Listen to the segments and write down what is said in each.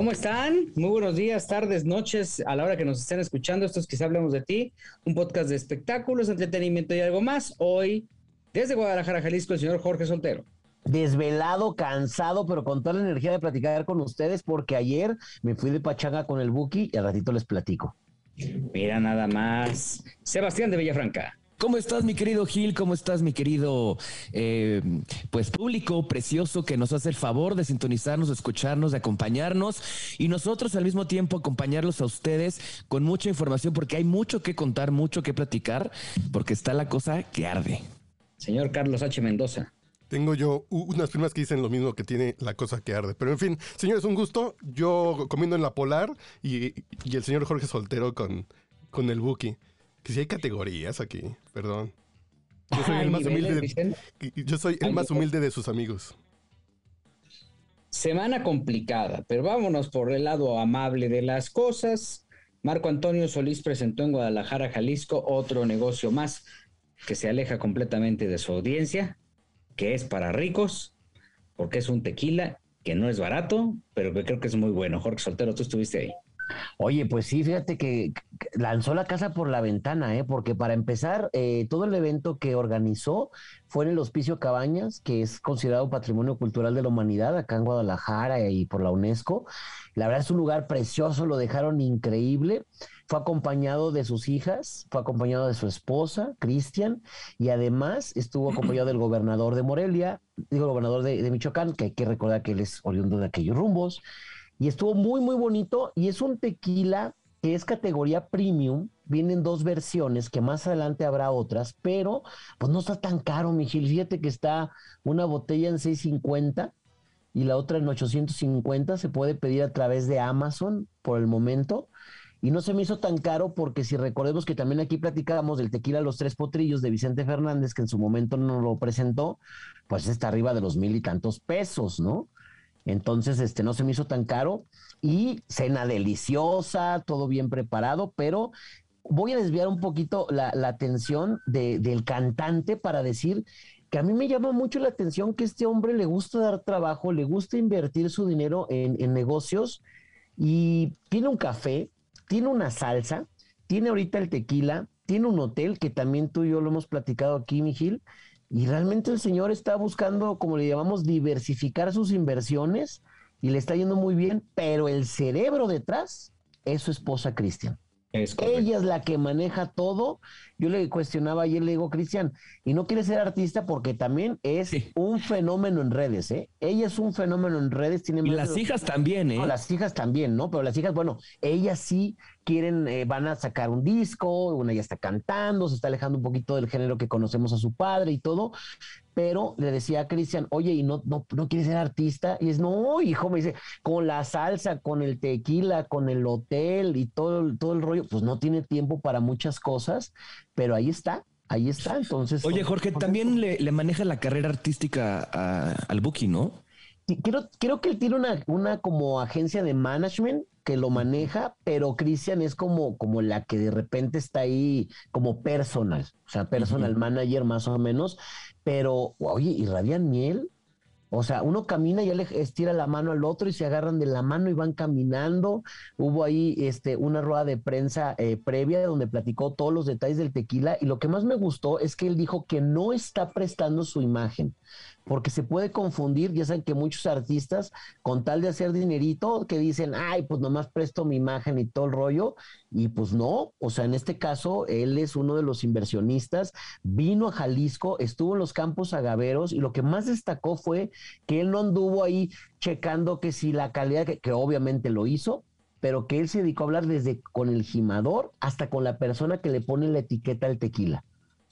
¿Cómo están? Muy buenos días, tardes, noches, a la hora que nos estén escuchando. Esto es Quizá Hablemos de Ti, un podcast de espectáculos, entretenimiento y algo más. Hoy, desde Guadalajara, Jalisco, el señor Jorge Soltero. Desvelado, cansado, pero con toda la energía de platicar con ustedes, porque ayer me fui de pachanga con el Buki y al ratito les platico. Mira nada más. Sebastián de Villafranca. ¿Cómo estás, mi querido Gil? ¿Cómo estás, mi querido eh, pues público precioso que nos hace el favor de sintonizarnos, de escucharnos, de acompañarnos y nosotros al mismo tiempo acompañarlos a ustedes con mucha información porque hay mucho que contar, mucho que platicar, porque está la cosa que arde. Señor Carlos H. Mendoza. Tengo yo unas primas que dicen lo mismo que tiene la cosa que arde. Pero en fin, señores, un gusto. Yo comiendo en la Polar y, el señor Jorge Soltero con, con el Buki. Que si hay categorías aquí, perdón. Yo soy el más humilde. De, yo soy el más humilde de sus amigos. Semana complicada, pero vámonos por el lado amable de las cosas. Marco Antonio Solís presentó en Guadalajara, Jalisco, otro negocio más que se aleja completamente de su audiencia, que es para ricos, porque es un tequila que no es barato, pero que creo que es muy bueno. Jorge Soltero, tú estuviste ahí. Oye, pues sí, fíjate que lanzó la casa por la ventana, ¿eh? porque para empezar, eh, todo el evento que organizó fue en el Hospicio Cabañas, que es considerado Patrimonio Cultural de la Humanidad acá en Guadalajara y por la UNESCO. La verdad es un lugar precioso, lo dejaron increíble. Fue acompañado de sus hijas, fue acompañado de su esposa, Cristian, y además estuvo acompañado del gobernador de Morelia, digo, gobernador de, de Michoacán, que hay que recordar que él es oriundo de aquellos rumbos y estuvo muy, muy bonito. Y es un tequila que es categoría premium. Vienen dos versiones, que más adelante habrá otras, pero pues no está tan caro, Mijil. Fíjate que está una botella en 650 y la otra en 850. Se puede pedir a través de Amazon por el momento. Y no se me hizo tan caro porque si recordemos que también aquí platicábamos del tequila Los Tres Potrillos de Vicente Fernández, que en su momento no lo presentó, pues está arriba de los mil y tantos pesos, ¿no? Entonces, este no se me hizo tan caro y cena deliciosa, todo bien preparado, pero voy a desviar un poquito la, atención del cantante para decir que a mí me llama mucho la atención que este hombre le gusta dar trabajo, le gusta invertir su dinero en, en negocios y tiene un café, tiene una salsa, tiene ahorita el tequila, tiene un hotel que también tú y yo lo hemos platicado aquí, Miguel, y realmente el señor está buscando, como le llamamos, diversificar sus inversiones y le está yendo muy bien, pero el cerebro detrás es su esposa Cristian. Ella es la que maneja todo. Yo le cuestionaba ayer, le digo, Cristian, y no quiere ser artista porque también es un fenómeno en redes, ¿eh? Ella es un fenómeno en redes. Tiene y las hijas también, ¿eh? No, las hijas también, ¿no? Pero las hijas, bueno, ellas sí quieren, eh, van a sacar un disco, una ya está cantando, se está alejando un poquito del género que conocemos a su padre y todo, pero le decía a Cristian, oye, ¿y no, no, no quieres ser artista? Y es, no, hijo, me dice, con la salsa, con el tequila, con el hotel y todo, todo el rollo, pues no tiene tiempo para muchas cosas, pero ahí está, ahí está, entonces... Oye, Jorge, también le, le maneja la carrera artística al Buki, ¿no? Creo, creo que él tiene una, una como agencia de management que lo maneja, pero Cristian es como, como la que de repente está ahí como personal, o sea, personal manager más o menos, pero oye, irradian miel. O sea, uno camina y ya le estira la mano al otro y se agarran de la mano y van caminando. Hubo ahí este, una rueda de prensa eh, previa donde platicó todos los detalles del tequila y lo que más me gustó es que él dijo que no está prestando su imagen porque se puede confundir, ya saben que muchos artistas, con tal de hacer dinerito, que dicen, ay, pues nomás presto mi imagen y todo el rollo, y pues no, o sea, en este caso, él es uno de los inversionistas, vino a Jalisco, estuvo en los campos agaveros, y lo que más destacó fue que él no anduvo ahí checando que si la calidad, que, que obviamente lo hizo, pero que él se dedicó a hablar desde con el gimador hasta con la persona que le pone la etiqueta al tequila.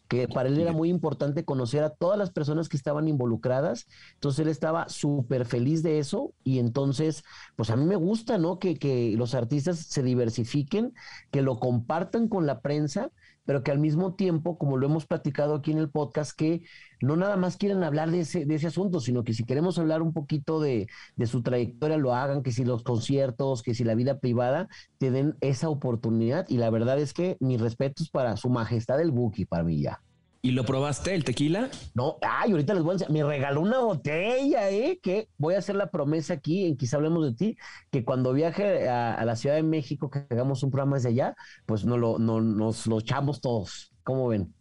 Que para él era muy importante conocer a todas las personas que estaban involucradas. Entonces él estaba súper feliz de eso y entonces, pues a mí me gusta, ¿no? Que, que los artistas se diversifiquen, que lo compartan con la prensa pero que al mismo tiempo, como lo hemos platicado aquí en el podcast, que no nada más quieren hablar de ese, de ese asunto, sino que si queremos hablar un poquito de, de su trayectoria, lo hagan, que si los conciertos, que si la vida privada, te den esa oportunidad. Y la verdad es que mis respetos para su majestad el Buki, para mí ya. ¿Y lo probaste, el tequila? No, ay, ahorita les voy a decir, me regaló una botella, ¿eh? Que voy a hacer la promesa aquí, en quizá hablemos de ti, que cuando viaje a, la Ciudad de México, que hagamos un programa desde allá, pues no lo, no, nos lo echamos todos. ¿Cómo ven?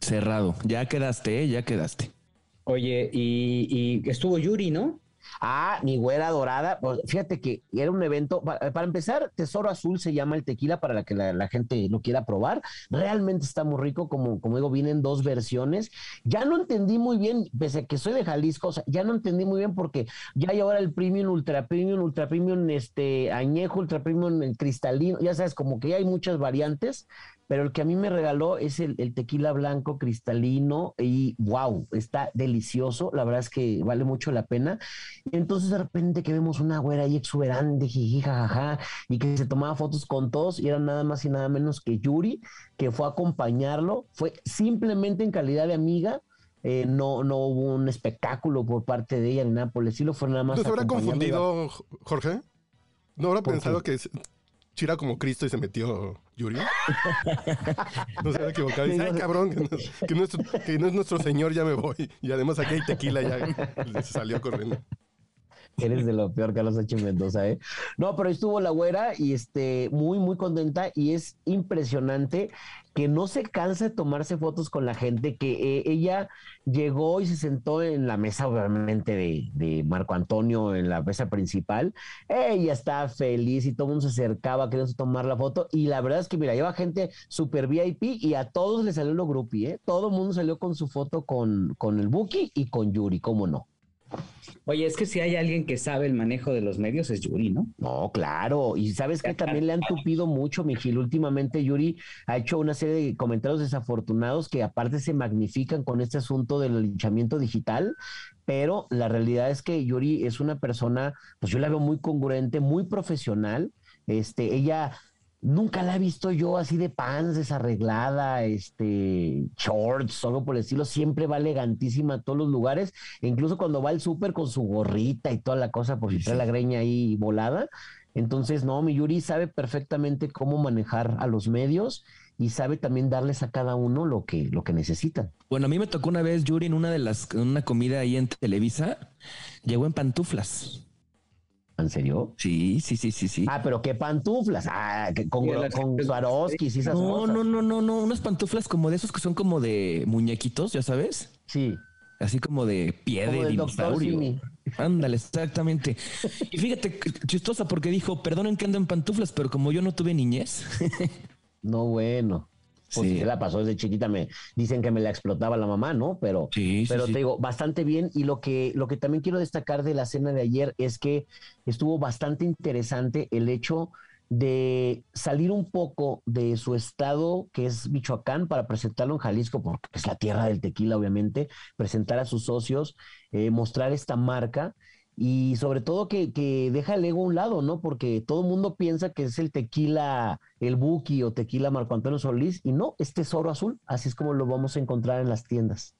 Cerrado. Ya quedaste, ¿eh? Ya quedaste. Oye, y, y estuvo Yuri, ¿no? Ah, mi güera dorada. Pues, fíjate que era un evento, para, empezar, Tesoro Azul se llama el tequila para la que la, gente lo quiera probar. Realmente está muy rico, como, como digo, vienen dos versiones. Ya no entendí muy bien, pese a que soy de Jalisco, ya no entendí muy bien porque ya hay ahora el premium, ultra premium, ultra premium, este, añejo, ultra premium, el cristalino, ya sabes, como que ya hay muchas variantes pero el que a mí me regaló es el, tequila blanco cristalino y wow, está delicioso, la verdad es que vale mucho la pena. Y entonces de repente que vemos una güera ahí exuberante, jiji, jajaja, y que se tomaba fotos con todos y era nada más y nada menos que Yuri, que fue a acompañarlo, fue simplemente en calidad de amiga, eh, no, no hubo un espectáculo por parte de ella ni nada por el estilo, fue nada más. ¿No se habrá confundido, Jorge? ¿No habrá pensado que Chira como Cristo y se metió Yuri. no se había equivocado. Dice, ay, cabrón, que no, es, nuestro señor, ya me voy. Y además aquí hay tequila, ya se salió corriendo. Eres de lo peor, Carlos H. Mendoza, ¿eh? No, pero estuvo la güera y este, muy, muy contenta y es impresionante que no se cansa de tomarse fotos con la gente, que eh, ella llegó y se sentó en la mesa, obviamente, de, Marco Antonio, en la mesa principal. Ella estaba feliz y todo el mundo se acercaba queriendo tomar la foto. Y la verdad es que, mira, lleva gente super VIP y a todos les salió lo grupi, ¿eh? Todo el mundo salió con su foto con, con el Buki y con Yuri, ¿cómo no? Oye, es que si hay alguien que sabe el manejo de los medios es Yuri, ¿no? No, claro. Y sabes que también le han tupido mucho, Mijil. Últimamente Yuri ha hecho una serie de comentarios desafortunados que aparte se magnifican con este asunto del linchamiento digital. Pero la realidad es que Yuri es una persona, pues yo la veo muy congruente, muy profesional. Este, ella Nunca la he visto yo así de pants, desarreglada, este, shorts, algo por el estilo. Siempre va elegantísima a todos los lugares. E incluso cuando va al súper con su gorrita y toda la cosa, por si trae la greña ahí volada. Entonces, no, mi Yuri sabe perfectamente cómo manejar a los medios y sabe también darles a cada uno lo que, lo que necesitan. Bueno, a mí me tocó una vez Yuri en una de las, en una comida ahí en Televisa, llegó en pantuflas. ¿En serio? Sí, sí, sí, sí, sí. Ah, pero qué pantuflas. Ah, con, con Swarovski y esas no, No, no, no, no, unas pantuflas como de esos que son como de muñequitos, ¿ya sabes? Sí. Así como de pie de dinosaurio. Ándale, exactamente. Y fíjate, chistosa, porque dijo, perdonen que ando en pantuflas, pero como yo no tuve niñez. no, bueno. Pues sí. la pasó desde chiquita, me dicen que me la explotaba la mamá, ¿no? Pero, pero te digo, bastante bien. Y lo que, lo que también quiero destacar de la cena de ayer es que estuvo bastante interesante el hecho de salir un poco de su estado, que es Michoacán, para presentarlo en Jalisco, porque es la tierra del tequila, obviamente, presentar a sus socios, eh, mostrar esta marca y sobre todo que, que, deja el ego a un lado, ¿no? Porque todo el mundo piensa que es el tequila, el Buki o tequila Marco Antonio Solís, y no, es tesoro azul, así es como lo vamos a encontrar en las tiendas.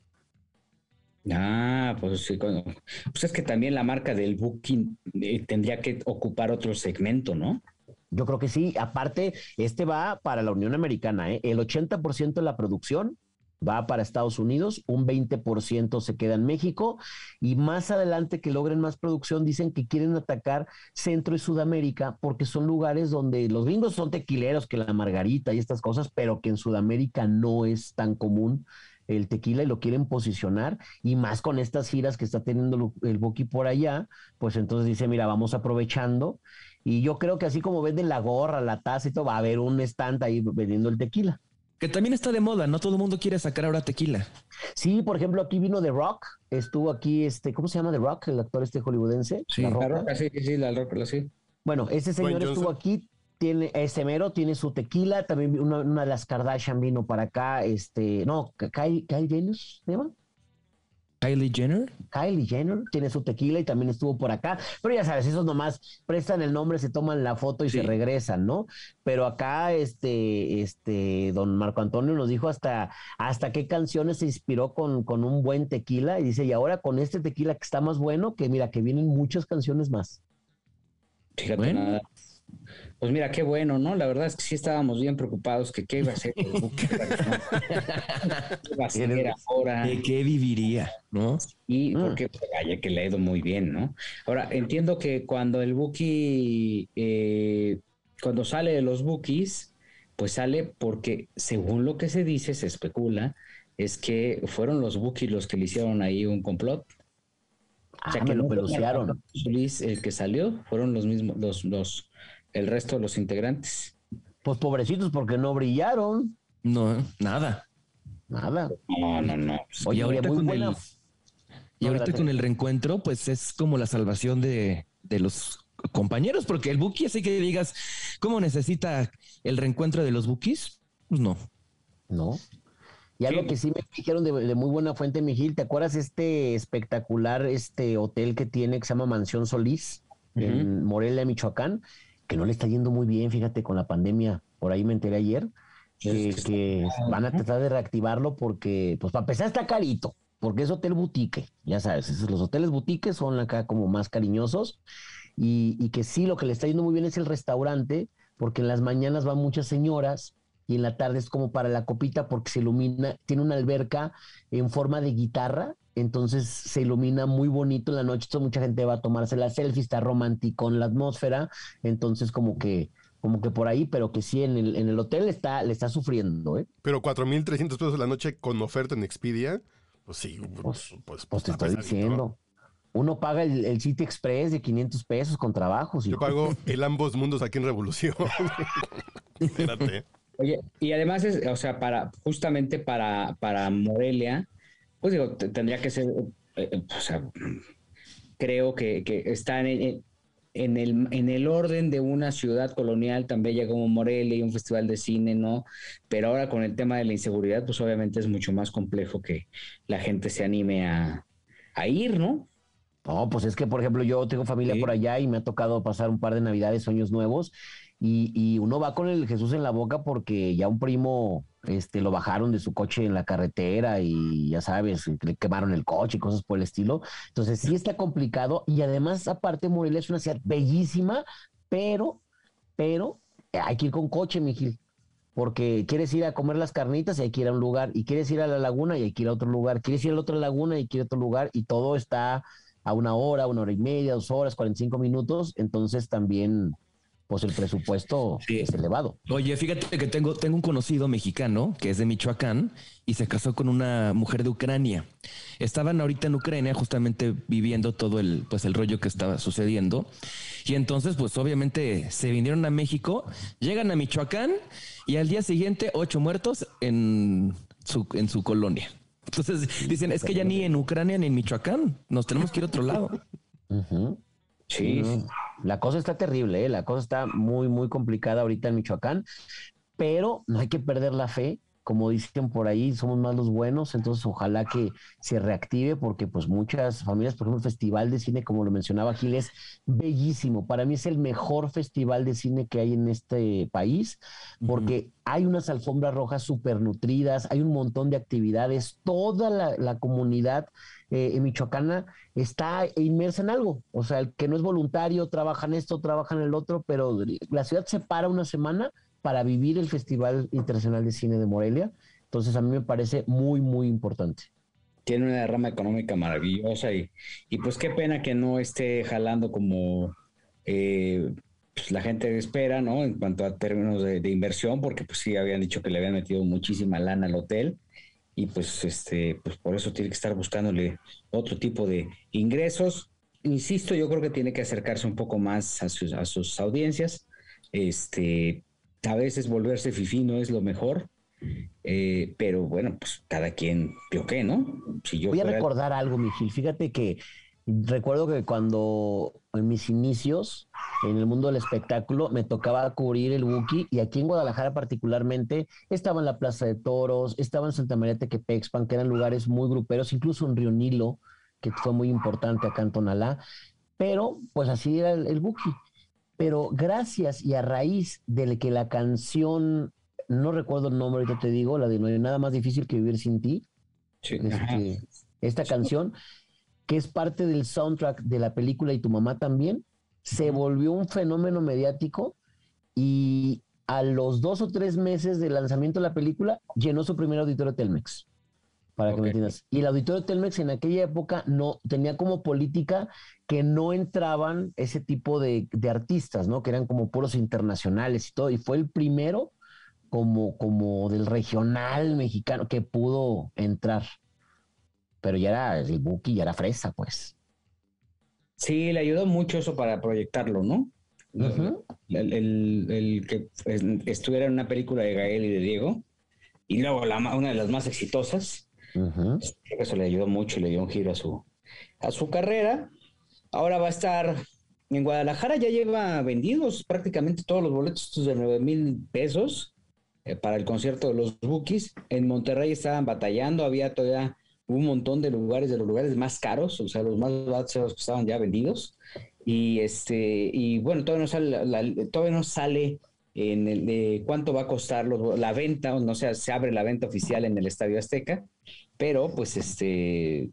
Ah, pues sí, pues es que también la marca del Buki eh, tendría que ocupar otro segmento, ¿no? Yo creo que sí, aparte, este va para la Unión Americana, ¿eh? el 80% de la producción va para Estados Unidos, un 20% se queda en México y más adelante que logren más producción dicen que quieren atacar Centro y Sudamérica porque son lugares donde los gringos son tequileros que la margarita y estas cosas, pero que en Sudamérica no es tan común el tequila y lo quieren posicionar y más con estas giras que está teniendo el Boqui por allá, pues entonces dice, mira, vamos aprovechando y yo creo que así como venden la gorra, la taza y todo, va a haber un stand ahí vendiendo el tequila. Que también está de moda, no todo el mundo quiere sacar ahora tequila. Sí, por ejemplo, aquí vino The Rock, estuvo aquí este, ¿cómo se llama The Rock? El actor este hollywoodense. Sí, la Roca, sí, sí, la Roca, sí. Bueno, ese señor estuvo aquí tiene, ese mero tiene su tequila, también una, una de las Kardashian vino para acá, este, no, Kylie Jenner, ¿se llama? Kylie Jenner. Kylie Jenner tiene su tequila y también estuvo por acá. Pero ya sabes, esos nomás prestan el nombre, se toman la foto y se regresan, ¿no? Pero acá, este, este, don Marco Antonio nos dijo hasta, hasta qué canciones se inspiró con, con un buen tequila. Y dice, y ahora con este tequila que está más bueno, que mira, que vienen muchas canciones más. Fíjate nada. Pues mira, qué bueno, ¿no? La verdad es que sí estábamos bien preocupados que qué iba a ser el buque. ¿Qué iba a ser ahora? ¿De qué viviría, no? Y mm. porque pues, vaya que le ha ido muy bien, ¿no? Ahora, entiendo que cuando el Buki, eh, cuando sale de los Bukis, pues sale porque, según lo que se dice, se especula, es que fueron los Bukis los que le hicieron ahí un complot. o sea, ah, que lo pelucearon. el que salió, fueron los mismos, los, los el resto de los integrantes? Pues pobrecitos porque no brillaron. No, nada. Nada. No, no, no. Oye, ahorita con el, y ahorita con el reencuentro, pues es como la salvación de, los compañeros, porque el Buki, así que digas, ¿cómo necesita el reencuentro de los Bukis? Pues no. No. Y algo que sí me dijeron de, muy buena fuente, Mijil, ¿te acuerdas este espectacular este hotel que tiene que se llama Mansión Solís en Morelia, Michoacán? Que no le está yendo muy bien, fíjate, con la pandemia. Por ahí me enteré ayer que, van a tratar de reactivarlo porque, pues para empezar está carito, porque es hotel boutique, ya sabes, los hoteles boutique son acá como más cariñosos y, y que sí, lo que le está yendo muy bien es el restaurante, porque en las mañanas van muchas señoras y en la tarde es como para la copita porque se ilumina, tiene una alberca en forma de guitarra entonces se ilumina muy bonito en la noche, entonces mucha gente va a tomarse la selfie, está romántico en la atmósfera, entonces como que como que por ahí, pero que sí en el, en el hotel está, le está sufriendo, ¿eh? Pero 4.300 pesos la noche con oferta en Expedia, pues sí, pues, pues, pues te estoy diciendo. Uno paga el, el, City Express de 500 pesos con trabajos. Yo pago el ambos mundos aquí en Revolución. Espérate. Oye, y además es, o sea, para, justamente para, para Morelia, pues digo, tendría que ser, eh, eh, o sea, creo que, que está en, en, el, en el orden de una ciudad colonial tan bella como Morelia y un festival de cine, ¿no? Pero ahora con el tema de la inseguridad, pues obviamente es mucho más complejo que la gente se anime a, a ir, ¿no? No, pues es que, por ejemplo, yo tengo familia por allá y me ha tocado pasar un par de navidades, sueños nuevos, y, y, uno va con el Jesús en la boca porque ya un primo este, lo bajaron de su coche en la carretera y ya sabes, le quemaron el coche y cosas por el estilo. Entonces sí está complicado y además aparte Morelia es una ciudad bellísima, pero, pero hay que ir con coche, Mijil. Porque quieres ir a comer las carnitas y hay que ir a un lugar, y quieres ir a la laguna y hay que ir a otro lugar, quieres ir a la otra laguna y hay que ir a otro lugar, y todo está a una hora, una hora y media, dos horas, 45 minutos, entonces también pues el presupuesto es elevado. Oye, fíjate que tengo, tengo un conocido mexicano que es de Michoacán y se casó con una mujer de Ucrania. Estaban ahorita en Ucrania justamente viviendo todo el, pues el rollo que estaba sucediendo. Y entonces, pues obviamente se vinieron a México, llegan a Michoacán y al día siguiente ocho muertos en su, en su colonia. Entonces dicen, es que ya ni en Ucrania ni en Michoacán, nos tenemos que ir a otro lado. Sí. La cosa está terrible, ¿eh? la cosa está muy, muy complicada ahorita en Michoacán, pero no hay que perder la fe. Como dicen por ahí, somos más los buenos, entonces ojalá que se reactive porque pues muchas familias, por ejemplo, el Festival de Cine, como lo mencionaba Gil, es bellísimo. Para mí es el mejor festival de cine que hay en este país porque hay unas alfombras rojas súper nutridas, hay un montón de actividades, toda la, la comunidad eh, en Michoacana está inmersa en algo. O sea, el que no es voluntario, trabaja en esto, trabaja en el otro, pero la ciudad se para una semana para vivir el Festival Internacional de Cine de Morelia. Entonces, a mí me parece muy, muy importante. Tiene una rama económica maravillosa y, y pues qué pena que no esté jalando como eh, pues, la gente espera, ¿no? En cuanto a términos de, de, inversión, porque pues sí habían dicho que le habían metido muchísima lana al hotel y pues este pues por eso tiene que estar buscándole otro tipo de ingresos. Insisto, yo creo que tiene que acercarse un poco más a sus, a sus audiencias. Este, a veces volverse fifí no es lo mejor, eh, pero bueno, pues cada quien, yo qué, ¿no? Si yo Voy a recordar algo, Mijil. Fíjate que Recuerdo que cuando en mis inicios en el mundo del espectáculo me tocaba cubrir el Buki y aquí en Guadalajara particularmente estaba en la Plaza de Toros, estaba en Santa María Tequepexpan, que eran lugares muy gruperos, incluso en Río Nilo, que fue muy importante acá en Tonalá, pero pues así era el, el Buki. Pero gracias y a raíz de que la canción, no recuerdo el nombre, ahorita te digo, la de No hay nada más difícil que vivir sin ti, Sí, este, esta canción, que es parte del soundtrack de la película y tu mamá también, se volvió un fenómeno mediático y a los dos o tres meses del lanzamiento de la película llenó su primer auditorio Telmex. Para que me entiendas. Y el auditorio Telmex en aquella época no tenía como política que no entraban ese tipo de, de artistas, ¿no? Que eran como puros internacionales y todo. Y fue el primero como, como del regional mexicano que pudo entrar. Pero ya era el Buki, ya era fresa, pues. Sí, le ayudó mucho eso para proyectarlo, ¿no? El, el- el que es- estuviera en una película de Gael y de Diego, y luego la una de las más exitosas, Creo que eso le ayudó mucho y le dio un giro a su, a su carrera. Ahora va a estar en Guadalajara, ya lleva vendidos prácticamente todos los boletos de 9 mil pesos eh, para el concierto de los Bookies. En Monterrey estaban batallando, había todavía un montón de lugares, de los lugares más caros, o sea, los más baratos que estaban ya vendidos. Y este, y bueno, todavía no sale, la- todavía no sale en el de cuánto va a costar los- la venta, o no sé, se abre la venta oficial en el Estadio Azteca, pero pues este,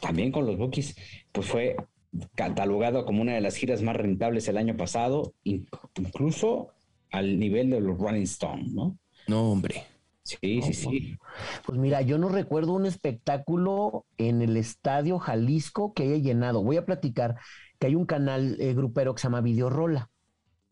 también con los Bookies, pues fue catalogado como una de las giras más rentables el año pasado, in- incluso al nivel de los Rolling Stone, ¿no? No, hombre. Sí, sí, sí. Pues mira, yo no recuerdo un espectáculo en el Estadio Jalisco que haya llenado. Voy a platicar que hay un canal eh, grupero que se llama Videorola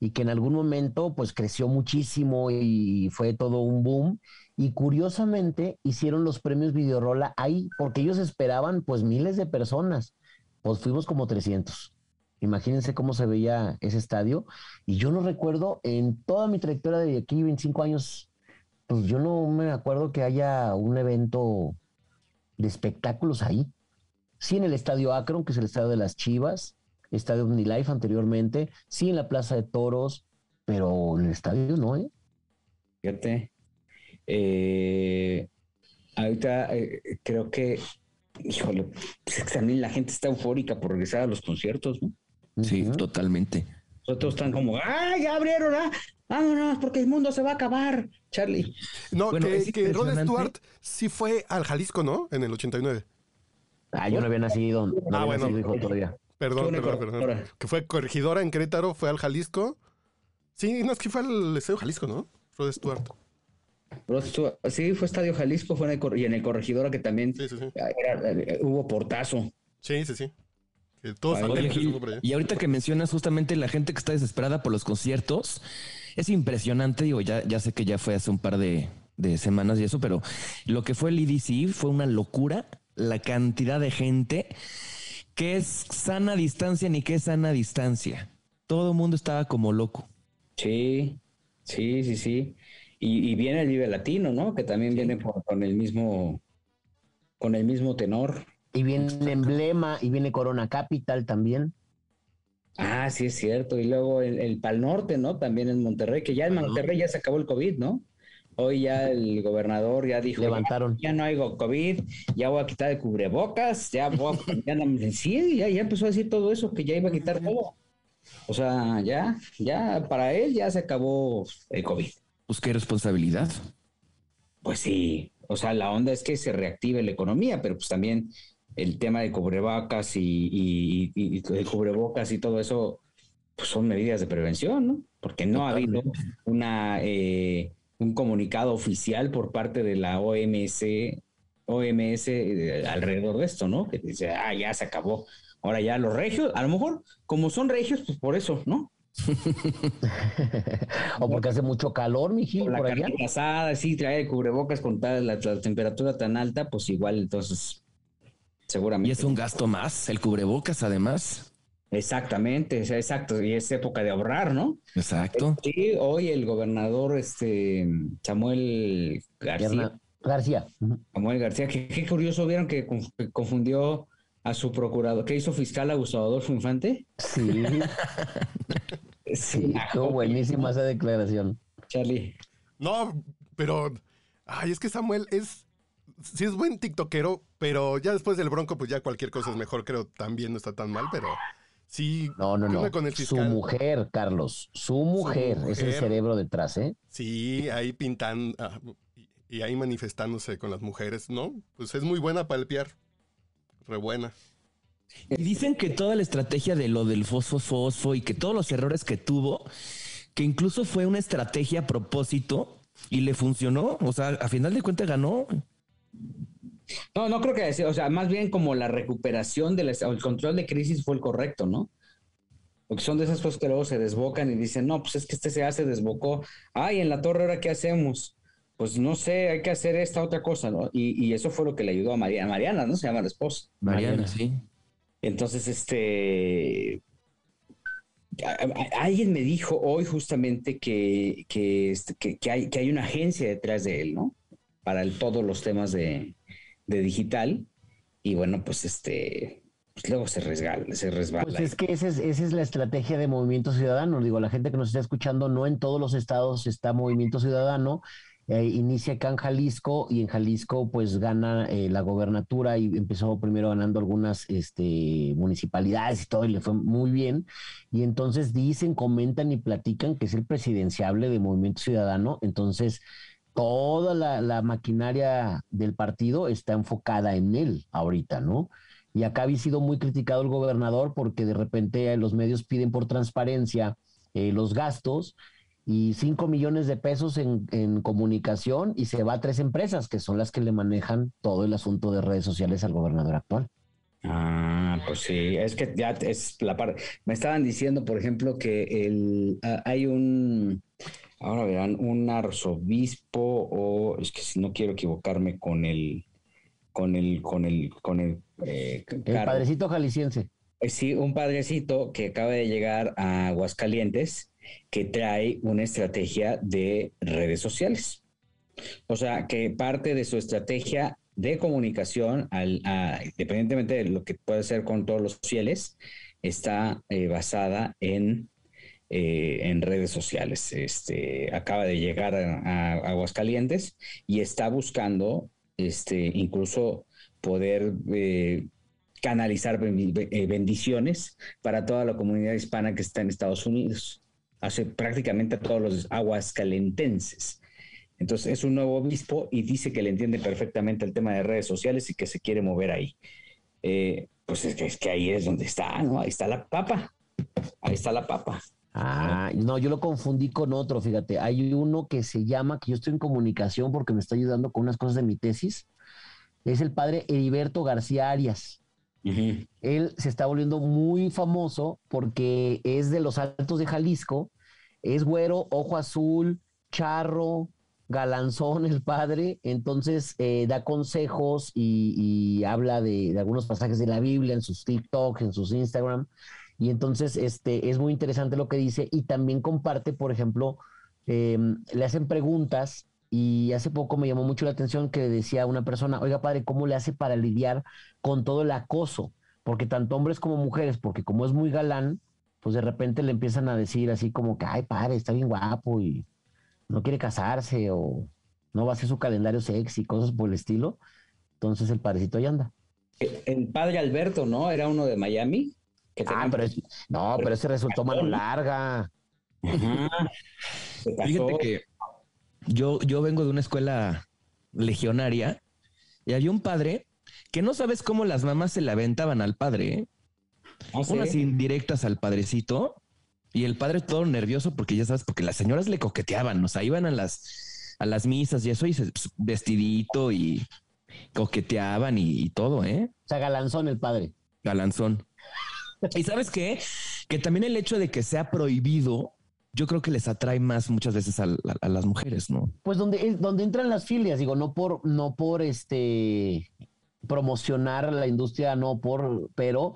y que en algún momento pues creció muchísimo y fue todo un boom. Y curiosamente hicieron los premios Videorola ahí porque ellos esperaban pues miles de personas. Pues fuimos como 300. Imagínense cómo se veía ese estadio. Y yo no recuerdo en toda mi trayectoria de aquí, 25 años, pues yo no me acuerdo que haya un evento de espectáculos ahí. Sí en el Estadio Akron, que es el estadio de las Chivas, Estadio OmniLife anteriormente, sí en la Plaza de Toros, pero en el estadio no, ¿eh? Fíjate. Eh, ahorita eh, creo que, híjole, pues también la gente está eufórica por regresar a los conciertos, ¿no? Sí, totalmente. otros están como, ¡ah, ya abrieron! ah! ¡Vámonos, porque el mundo se va a acabar! Charlie. No, Bueno, que, que Rod impresionante. Stewart sí fue al Jalisco, ¿no? En el 89. Ah, yo no había nacido, no Ah, había bueno. nacido hijo todavía. Perdón, perdón, perdón. Que fue corregidora en Querétaro, fue al Jalisco. Sí, no, es que fue al Estadio Jalisco, ¿no? Rod Stewart. Rod Stewart, Sí, fue Estadio Jalisco, fue en el, y en el Corregidora que también Sí, sí, sí. era- eh, hubo portazo. Sí, sí, sí. Que todos Oye, allá. y ahorita que mencionas justamente la gente que está desesperada por los conciertos, es impresionante, digo, ya, ya sé que ya fue hace un par de, de semanas y eso, pero lo que fue el EDC fue una locura, la cantidad de gente que es sana distancia ni que es sana distancia. Todo el mundo estaba como loco. Sí, sí, sí, sí. Y, y viene el Vive Latino, ¿no? Que también viene por- con el mismo, con el mismo tenor. Y viene Emblema y viene Corona Capital también. Ah, sí, es cierto. Y luego el, el Pal Norte, ¿no? También en Monterrey, que ya en Monterrey ya se acabó el COVID, ¿no? Hoy ya el gobernador ya dijo, Levantaron. ya no hay COVID, ya voy a quitar el cubrebocas, ya voy a, ya no- sí, ya, ya empezó a decir todo eso, que ya iba a quitar todo. O sea, ya, ya, para él ya se acabó el COVID. Pues qué responsabilidad. Pues sí, o sea, la onda es que se reactive la economía, pero pues también el tema de cubrebocas y, y, y- y el cubrebocas y todo eso, pues son medidas de prevención, ¿no? Porque no ha habido una eh, un comunicado oficial por parte de la OMS, OMS eh, alrededor de esto, ¿no? Que dice, ah, ya se acabó. Ahora ya los regios, a lo mejor, como son regios, pues por eso, ¿no? o porque hace mucho calor, mi Gil, Por la por allá. carne asada, sí, trae el cubrebocas con tal, la, la temperatura tan alta, pues igual, entonces, seguramente. Y es un gasto más, el cubrebocas además. Exactamente, exacto, y es época de ahorrar, ¿no? Exacto. Sí, hoy el gobernador, este, Samuel García, García. Samuel García, que qué curioso, vieron que, conf- que confundió a su procurador. ¿Qué hizo fiscal a Gustavo Adolfo Infante? Sí. sí, estuvo buenísima esa declaración. Charlie. No, pero. Ay, es que Samuel es. Sí es buen tiktokero, pero ya después del bronco, pues ya cualquier cosa es mejor, creo. También no está tan mal, pero sí. No, no, no. Con el su mujer, Carlos. Su mujer, es el cerebro detrás, ¿eh? Sí, ahí pintando. ah, y ahí manifestándose con las mujeres, ¿no? Pues es muy buena para el PR. Re buena. Y dicen que toda la estrategia de lo del fosfo fosfo y que todos los errores que tuvo, que incluso fue una estrategia a propósito y le funcionó. O sea, a final de cuentas ganó. No, no creo que sea, o sea, más bien como la recuperación del el control de crisis fue el correcto, ¿no? Porque son de esas cosas que luego se desbocan y dicen, no, pues es que este se hace, desbocó. Ay, en la torre, ¿ahora qué hacemos? Pues no sé, hay que hacer esta otra cosa, ¿no? Y, y eso fue lo que le ayudó a Mariana. Mariana, ¿no? Se llama la esposa. Mariana, sí. Entonces, este. Alguien me dijo hoy justamente que, que, este, que, que, hay, que hay una agencia detrás de él, ¿no? Para el, todos los temas de, de digital. Y bueno, pues este, pues luego se resbala, se resbala. Pues es que esa es, esa es la estrategia de Movimiento Ciudadano. Digo, la gente que nos está escuchando, no en todos los estados está Movimiento Ciudadano. Eh, inicia acá en Jalisco y en Jalisco pues gana eh, la gobernatura y empezó primero ganando algunas este, municipalidades y todo y le fue muy bien. Y entonces dicen, comentan y platican que es el presidenciable de Movimiento Ciudadano. Entonces toda la, maquinaria del partido está enfocada en él ahorita, ¿no? Y acá había sido muy criticado el gobernador porque de repente los medios piden por transparencia eh, los gastos y 5 millones de pesos en, comunicación y se va a tres empresas que son las que le manejan todo el asunto de redes sociales al gobernador actual. Ah, pues sí, es que ya es la parte. Me estaban diciendo, por ejemplo, que el, uh, hay un, ahora verán, un arzobispo o es que si no quiero equivocarme con el, con el, con el, con el, eh, el padrecito jalisciense. Eh, sí, un padrecito que acaba de llegar a Aguascalientes que trae una estrategia de redes sociales. O sea, que parte de su estrategia de comunicación, al, a, independientemente de lo que puede ser con todos los fieles, está eh, basada en, eh, en, redes sociales. Este, acaba de llegar a, Aguascalientes y está buscando este, incluso poder eh, canalizar bendiciones para toda la comunidad hispana que está en Estados Unidos hace prácticamente a todos los aguascalentenses. Entonces es un nuevo obispo y dice que le entiende perfectamente el tema de redes sociales y que se quiere mover ahí. Eh, pues es que, es que, ahí es donde está, ¿no? Ahí está la papa. Ahí está la papa. Ah, no, yo lo confundí con otro, fíjate. Hay uno que se llama, que yo estoy en comunicación porque me está ayudando con unas cosas de mi tesis. Es el padre Heriberto García Arias. Uh -huh. Él se está volviendo muy famoso porque es de los altos de Jalisco, es güero, ojo azul, charro, galanzón el padre, entonces eh, da consejos y, habla de, algunos pasajes de la Biblia en sus TikTok, en sus Instagram, y entonces este, es muy interesante lo que dice y también comparte, por ejemplo, eh, le hacen preguntas y hace poco me llamó mucho la atención que decía una persona, oiga padre, ¿cómo le hace para lidiar con todo el acoso? Porque tanto hombres como mujeres, porque como es muy galán, pues de repente le empiezan a decir así como que, ay padre, está bien guapo y no quiere casarse o no va a hacer su calendario sexy, cosas por el estilo. Entonces el padrecito ahí anda. El padre Alberto, ¿no? Era uno de Miami. Que ah, pero es, no, pero ese resultó mano larga. Fíjate que yo, yo vengo de una escuela legionaria y había un padre que no sabes cómo las mamás se le aventaban al padre. ¿eh? ¿Ah? Unas indirectas al padrecito y el padre todo nervioso porque ya sabes, porque las señoras le coqueteaban, o sea, iban a las, a las misas y eso y se, pues, vestidito y coqueteaban y, y, todo, ¿eh? O sea, galanzón el padre. Galanzón. y sabes qué? Que también el hecho de que sea prohibido yo creo que les atrae más muchas veces a, a, a, las mujeres, ¿no? Pues donde, donde entran las filias, digo, no por, no por este promocionar la industria, no por, pero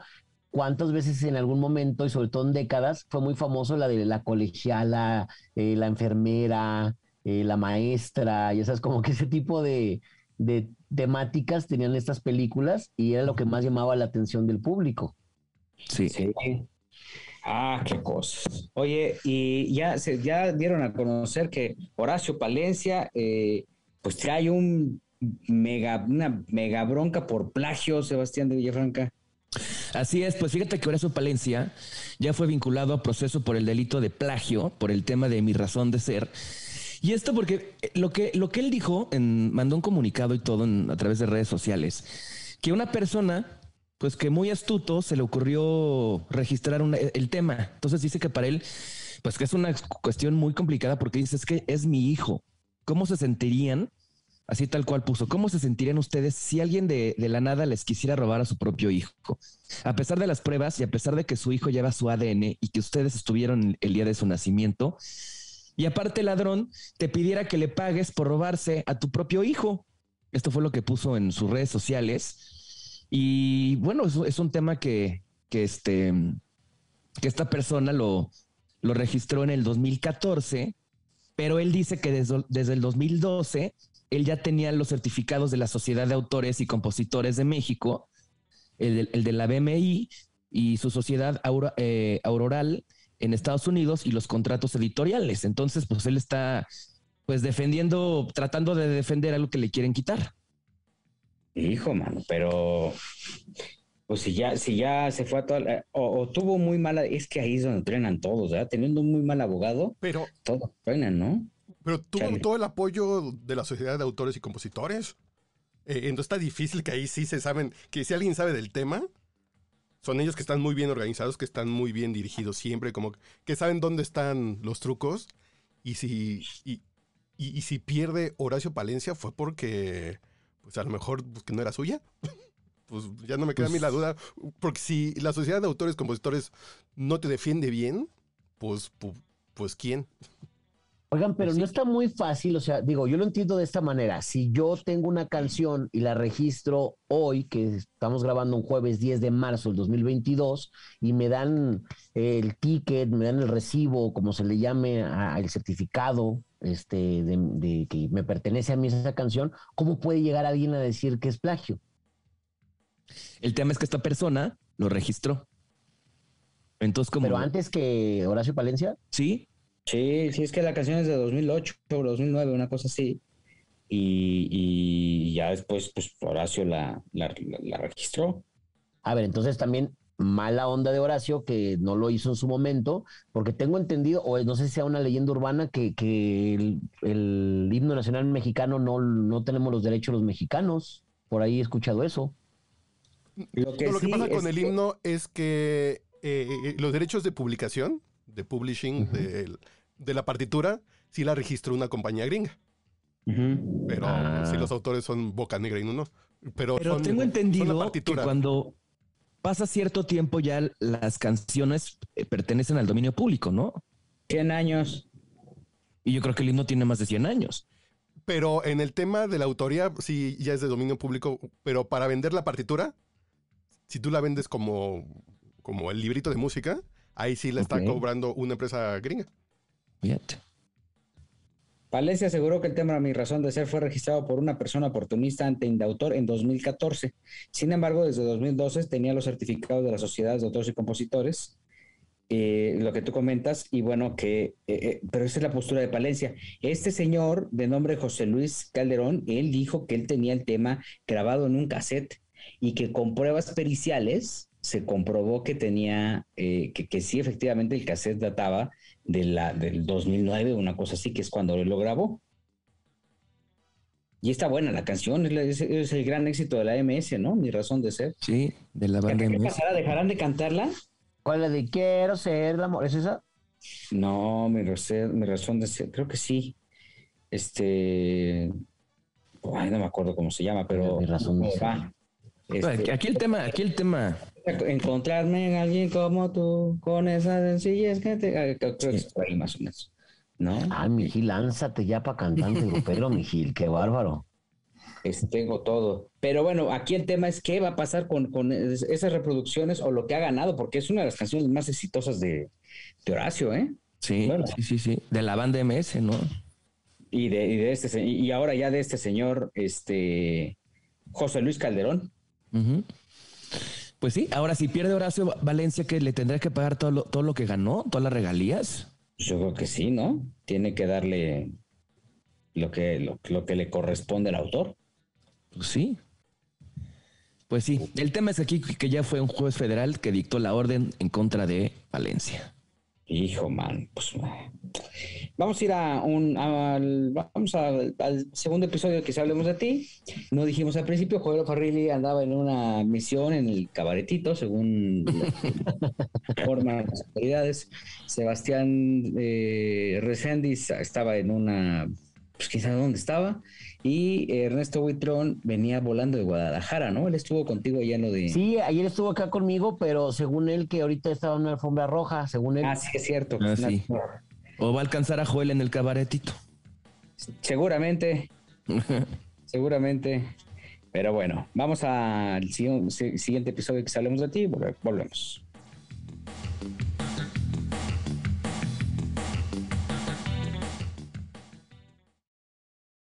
cuántas veces en algún momento y sobre todo en décadas fue muy famoso la de la colegiala, la enfermera, eh, la maestra, y esas como que ese tipo de, de, temáticas tenían estas películas y era lo que más llamaba la atención del público. Sí. Sí. Ah, qué cosas. Oye, y ya se ya dieron a conocer que Horacio Palencia, eh, pues trae un mega, una mega bronca por plagio, Sebastián de Villafranca. Así es, pues fíjate que Horacio Palencia ya fue vinculado a proceso por el delito de plagio, por el tema de mi razón de ser. Y esto porque eh, lo que, lo que él dijo, en, mandó un comunicado y todo en- a través de redes sociales, que una persona, pues que muy astuto, se le ocurrió registrar una- el tema. Entonces dice que para él, pues que es una cuestión muy complicada porque dice, es que es mi hijo. ¿Cómo se sentirían? Así tal cual puso. ¿Cómo se sentirían ustedes si alguien de, la nada les quisiera robar a su propio hijo? A pesar de las pruebas y a pesar de que su hijo lleva su ADN y que ustedes estuvieron el día de su nacimiento, y aparte el ladrón te pidiera que le pagues por robarse a tu propio hijo. Esto fue lo que puso en sus redes sociales. Y bueno, es, es un tema que, que, este, que esta persona lo, lo registró en el 2014, pero él dice que desde, desde el 2012 él ya tenía los certificados de la Sociedad de Autores y Compositores de México, el, de- el de la BMI y su sociedad Aura- eh, Auroral en Estados Unidos y los contratos editoriales. Entonces, pues él está pues defendiendo, tratando de defender algo que le quieren quitar. Hijo, mano, pero pues si ya, si ya se fue a toda la- o, o tuvo muy mala, es que ahí es donde trenan todos, ¿verdad? Teniendo un muy mal abogado, Pero, todos trenan, ¿no? Pero tuvo Chale. todo el apoyo de la Sociedad de Autores y Compositores. Eh, entonces está difícil que ahí sí se saben, que si alguien sabe del tema, son ellos que están muy bien organizados, que están muy bien dirigidos siempre, como que saben dónde están los trucos. Y si, y, y- y si pierde Horacio Palencia fue porque, pues a lo mejor pues, que no era suya. Pues ya no me queda a mí la duda. Porque si la Sociedad de Autores y Compositores no te defiende bien, pues, pu- pues ¿quién? Oigan, pero Pues no está muy fácil, o sea, digo, yo lo entiendo de esta manera. Si yo tengo una canción y la registro hoy, que estamos grabando un jueves 10 de marzo del 2022, y me dan el ticket, me dan el recibo, como se le llame, al certificado este, de, de que me pertenece a mí esa canción, ¿cómo puede llegar alguien a decir que es plagio? El tema es que esta persona lo registró. Entonces, como Pero antes que Horacio Palencia, sí, Sí, sí, es que la canción es de 2008 o 2009, una cosa así. Y, y ya después, pues Horacio la, la, la- la registró. A ver, entonces también mala onda de Horacio que no lo hizo en su momento, porque tengo entendido, o no sé si sea una leyenda urbana, que, que el, el himno nacional mexicano no, no tenemos los derechos los mexicanos. Por ahí he escuchado eso. Lo que, No, lo que sí pasa con el que- himno es que eh, eh, los derechos de publicación, de publishing, Ujú. del- de, la partitura, sí la registró una compañía gringa. Ujú. Pero Ah. si los autores son Boca Negra y no, no. Pero, Pero son- tengo entendido que cuando pasa cierto tiempo ya las canciones eh, pertenecen al dominio público, ¿no? 100 años. Y yo creo que el himno tiene más de 100 años. Pero en el tema de la autoría, sí, ya es de dominio público. Pero para vender la partitura, si tú la vendes como, como el librito de música, ahí sí la está cobrando una empresa gringa. Fíjate. Palencia aseguró que el tema Mi Razón de Ser fue registrado por una persona oportunista ante Indautor en 2014. Sin embargo, desde 2012 tenía los certificados de las sociedades de autores y compositores, eh, lo que tú comentas, y bueno, que, eh, eh, pero esa es la postura de Palencia. Este señor, de nombre José Luis Calderón, él dijo que él tenía el tema grabado en un cassette y que con pruebas periciales se comprobó que tenía, eh, que, que sí, efectivamente el cassette databa de la, del 2009, una cosa así, que es cuando él lo grabó. Y está buena la canción, es, la- es- es el gran éxito de la MS, ¿no? Mi razón de ser. Sí, de la banda ¿Qué MS. pasará? ¿Dejarán de cantarla? ¿Cuál es la de quiero ser el amor? ¿Es esa? No, mi, razón- mi razón de ser, creo que sí. Este, ay, no me acuerdo cómo se llama, pero Mi razón de ser. Este, Aquí el tema, aquí el tema. Encontrarme en alguien como tú, con esa sencillez que te... Creo que es por ahí más o menos, ¿no? Ay, mi Gil, lánzate ya para cantante grupero, mi Gil, qué bárbaro. Tengo todo. Pero bueno, aquí el tema es qué va a pasar con, con es- esas reproducciones o lo que ha ganado, porque es una de las canciones más exitosas de, de Horacio, ¿eh? Sí, Bueno. sí, sí, sí. De la banda MS, ¿no? Y de, y de este y ahora ya de este señor, este José Luis Calderón. Ujú. Pues sí, ahora si pierde Horacio Valencia, que le tendrá que pagar todo lo, todo lo que ganó, todas las regalías. Yo creo que sí, ¿no? Tiene que darle lo que, lo, lo que le corresponde al autor. Pues sí. Pues sí, el tema es aquí que ya fue un juez federal que dictó la orden en contra de Valencia. Hijo, man, pues vamos a ir a un al, vamos a- al segundo episodio que si hablemos de ti. No dijimos al principio, Joel Farrilli andaba en una misión en el cabaretito, según forman las autoridades. Sebastián eh, Reséndiz estaba en una, pues quién sabe dónde estaba. Y Ernesto Buitrón venía volando de Guadalajara, ¿no? Él estuvo contigo allá en lo de. Sí, ayer estuvo acá conmigo, pero según él que ahorita estaba en una alfombra roja, según él. Ah, sí, es cierto. Ah, Una-. O va a alcanzar a Joel en el cabaretito. Seguramente, seguramente. Pero bueno, vamos al siguiente, episodio que hablemos de ti. volve- Volvemos.